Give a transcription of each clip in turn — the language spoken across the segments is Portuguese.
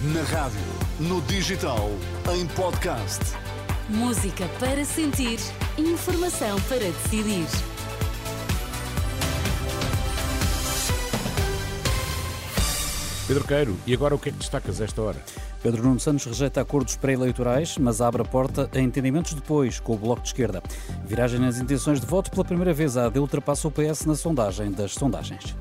Na rádio, no digital, em podcast. Música para sentir, informação para decidir. Pedro Queiro, e agora o que é que destacas a esta hora? Pedro Nuno Santos rejeita acordos pré-eleitorais, mas abre a porta a entendimentos depois com o Bloco de Esquerda. Viragem nas intenções de voto pela primeira vez, a AD ultrapassa o PS na sondagem das sondagens.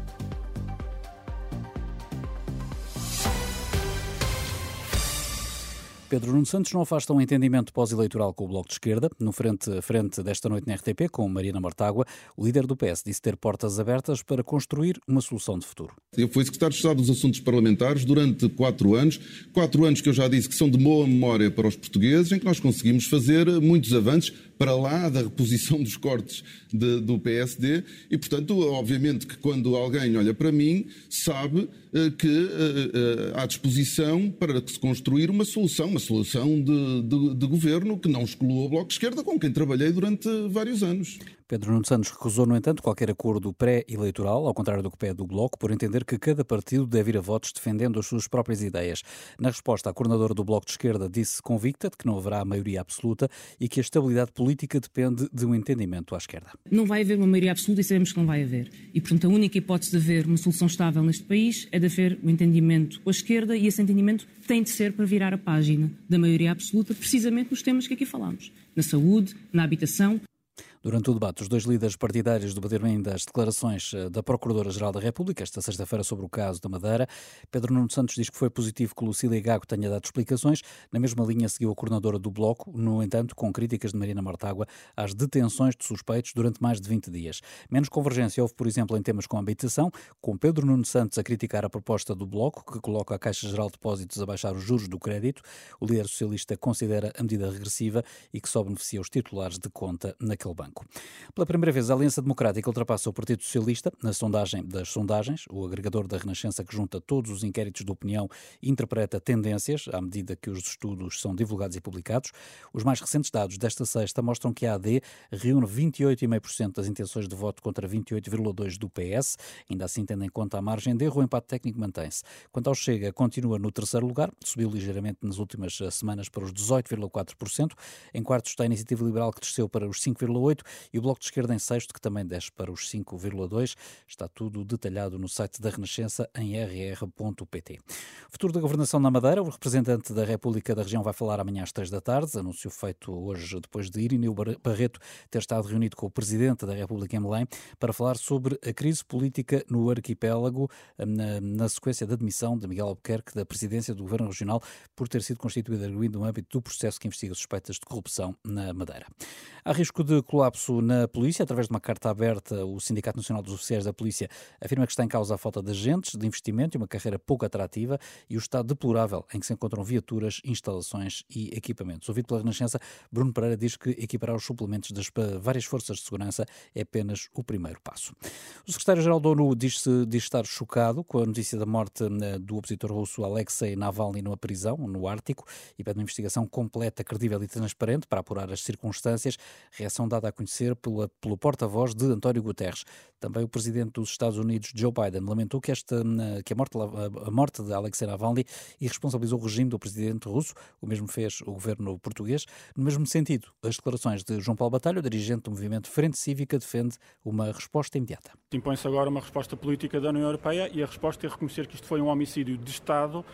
Pedro Nuno Santos não afasta um entendimento pós-eleitoral com o Bloco de Esquerda. No frente, frente desta noite na RTP, com Mariana Mortágua, o líder do PS disse ter portas abertas para construir uma solução de futuro. Eu fui secretário de Estado dos Assuntos Parlamentares durante quatro anos, quatro anos que eu já disse que são de boa memória para os portugueses, em que nós conseguimos fazer muitos avanços para lá da reposição dos cortes de, do PSD e, portanto, obviamente que quando alguém olha para mim, sabe eh, que eh, eh, há disposição para se construir uma solução, uma solução de, de, de governo que não exclua o Bloco de Esquerda, com quem trabalhei durante vários anos. Pedro Nuno Santos recusou, no entanto, qualquer acordo pré-eleitoral, ao contrário do que pede o Bloco, por entender que cada partido deve ir a votos defendendo as suas próprias ideias. Na resposta, a coordenadora do Bloco de Esquerda disse convicta de que não haverá maioria absoluta e que a estabilidade política depende de um entendimento à esquerda. Não vai haver uma maioria absoluta e sabemos que não vai haver. E, portanto, a única hipótese de haver uma solução estável neste país é de haver um entendimento a esquerda e esse entendimento tem de ser para virar a página da maioria absoluta, precisamente nos temas que aqui falamos. Na saúde, na habitação, Durante o debate, os dois líderes partidários debateram ainda as declarações eh, da Procuradora-Geral da República esta sexta-feira sobre o caso da Madeira. Pedro Nuno Santos diz que foi positivo que Lucília Gago tenha dado explicações. Na mesma linha seguiu a coordenadora do Bloco, no entanto, com críticas de Marina Mortágua às detenções de suspeitos durante mais de 20 dias. Menos convergência houve, por exemplo, em temas com habitação, com Pedro Nuno Santos a criticar a proposta do Bloco, que coloca a Caixa Geral de Depósitos a baixar os juros do crédito. O líder socialista considera a medida regressiva e que só beneficia os titulares de conta naquele banco. Pela primeira vez, a Aliança Democrática ultrapassa o Partido Socialista na sondagem das sondagens. O agregador da Renascença, que junta todos os inquéritos de opinião, interpreta tendências à medida que os estudos são divulgados e publicados. Os mais recentes dados desta sexta mostram que a AD reúne 28,5% das intenções de voto contra 28,2% do PS. Ainda assim, tendo em conta a margem de erro, o empate técnico mantém-se. Quanto ao Chega, continua no terceiro lugar, subiu ligeiramente nas últimas semanas para os 18,4%. Em quarto está a Iniciativa Liberal, que desceu para os 5,8% e o Bloco de Esquerda em sexto, que também desce para os 5,2. Está tudo detalhado no site da Renascença em rr.pt. Futuro da governação na Madeira, o representante da República da região vai falar amanhã às três da tarde, anúncio feito hoje depois de Irineu Barreto ter estado reunido com o Presidente da República em Belém para falar sobre a crise política no arquipélago na, na sequência da demissão de Miguel Albuquerque da presidência do Governo Regional por ter sido constituído no âmbito do processo que investiga suspeitas de corrupção na Madeira. Há risco de colapso na polícia. Através de uma carta aberta, o Sindicato Nacional dos Oficiais da Polícia afirma que está em causa a falta de agentes, de investimento e uma carreira pouco atrativa e o estado deplorável em que se encontram viaturas, instalações e equipamentos. Ouvido pela Renascença, Bruno Pereira diz que equiparar os suplementos das várias forças de segurança é apenas o primeiro passo. O secretário-geral da ONU diz, diz estar chocado com a notícia da morte eh, do opositor russo Alexei Navalny numa prisão no Ártico e pede uma investigação completa, credível e transparente para apurar as circunstâncias. Reação dada a conhecer pela, pelo porta-voz de António Guterres. Também o presidente dos Estados Unidos, Joe Biden, lamentou que, esta, que a, morte, a morte de Alexei Navalny irresponsabilizou o regime do presidente russo. O mesmo fez o governo português. No mesmo sentido, as declarações de João Paulo Batalha, dirigente do movimento Frente Cívica, defende uma resposta imediata. Impõe-se agora uma resposta política da União Europeia e a resposta é reconhecer que isto foi um homicídio de Estado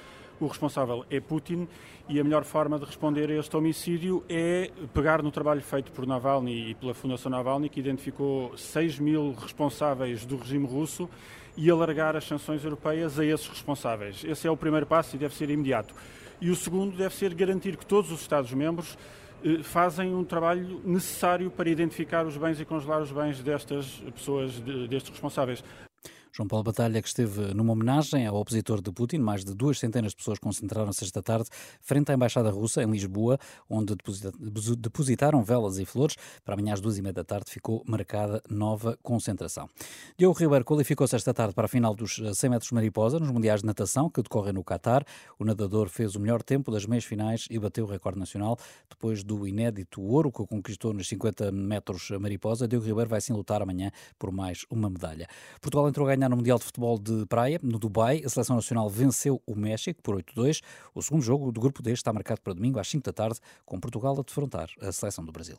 o responsável é Putin e a melhor forma de responder a este homicídio é pegar no trabalho feito por Navalny e pela Fundação Navalny, que identificou 6 mil responsáveis do regime russo, e alargar as sanções europeias a esses responsáveis. Esse é o primeiro passo e deve ser imediato. E o segundo deve ser garantir que todos os Estados-membros eh, fazem um trabalho necessário para identificar os bens e congelar os bens destas pessoas, destes responsáveis. João Paulo Batalha, que esteve numa homenagem ao opositor de Putin, mais de duas centenas de pessoas concentraram-se esta tarde frente à Embaixada Russa, em Lisboa, onde depositaram velas e flores. Para amanhã às duas e meia da tarde ficou marcada nova concentração. Diogo Ribeiro qualificou-se esta tarde para a final dos 100 metros mariposa nos Mundiais de Natação, que decorrem no Qatar. O nadador fez o melhor tempo das meias finais e bateu o recorde nacional depois do inédito ouro que conquistou nos 50 metros mariposa. Diogo Ribeiro vai sim lutar amanhã por mais uma medalha. Portugal entrou a ganhar ganhar no Mundial de Futebol de Praia, no Dubai. A Seleção Nacional venceu o México por 8-2. O segundo jogo do grupo D está marcado para domingo às 5 da tarde, com Portugal a defrontar a Seleção do Brasil.